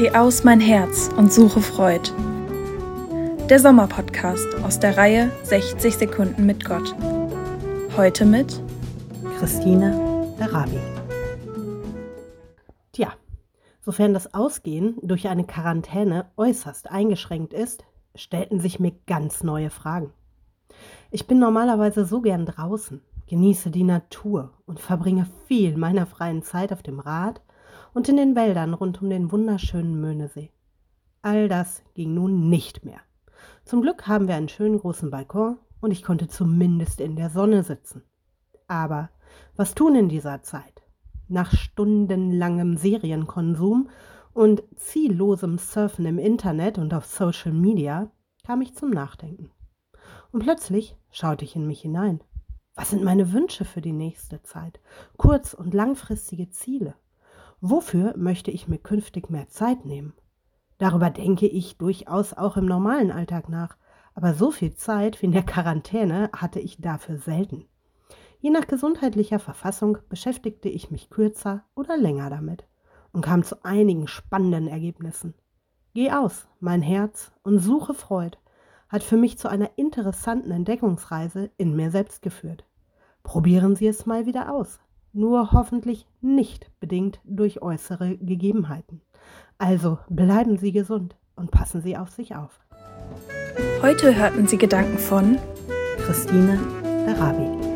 Geh aus mein Herz und suche Freud. Der Sommerpodcast aus der Reihe 60 Sekunden mit Gott. Heute mit Christine Arabi. Tja, sofern das Ausgehen durch eine Quarantäne äußerst eingeschränkt ist, stellten sich mir ganz neue Fragen. Ich bin normalerweise so gern draußen, genieße die Natur und verbringe viel meiner freien Zeit auf dem Rad und in den Wäldern rund um den wunderschönen Möhnesee. All das ging nun nicht mehr. Zum Glück haben wir einen schönen großen Balkon und ich konnte zumindest in der Sonne sitzen. Aber was tun in dieser Zeit? Nach stundenlangem Serienkonsum und ziellosem Surfen im Internet und auf Social Media kam ich zum Nachdenken. Und plötzlich schaute ich in mich hinein. Was sind meine Wünsche für die nächste Zeit? Kurz- und langfristige Ziele? Wofür möchte ich mir künftig mehr Zeit nehmen? Darüber denke ich durchaus auch im normalen Alltag nach, aber so viel Zeit wie in der Quarantäne hatte ich dafür selten. Je nach gesundheitlicher Verfassung beschäftigte ich mich kürzer oder länger damit und kam zu einigen spannenden Ergebnissen. Geh aus, mein Herz, und suche Freud hat für mich zu einer interessanten Entdeckungsreise in mir selbst geführt. Probieren Sie es mal wieder aus nur hoffentlich nicht bedingt durch äußere Gegebenheiten. Also bleiben Sie gesund und passen Sie auf sich auf. Heute hörten Sie Gedanken von Christine Arabi.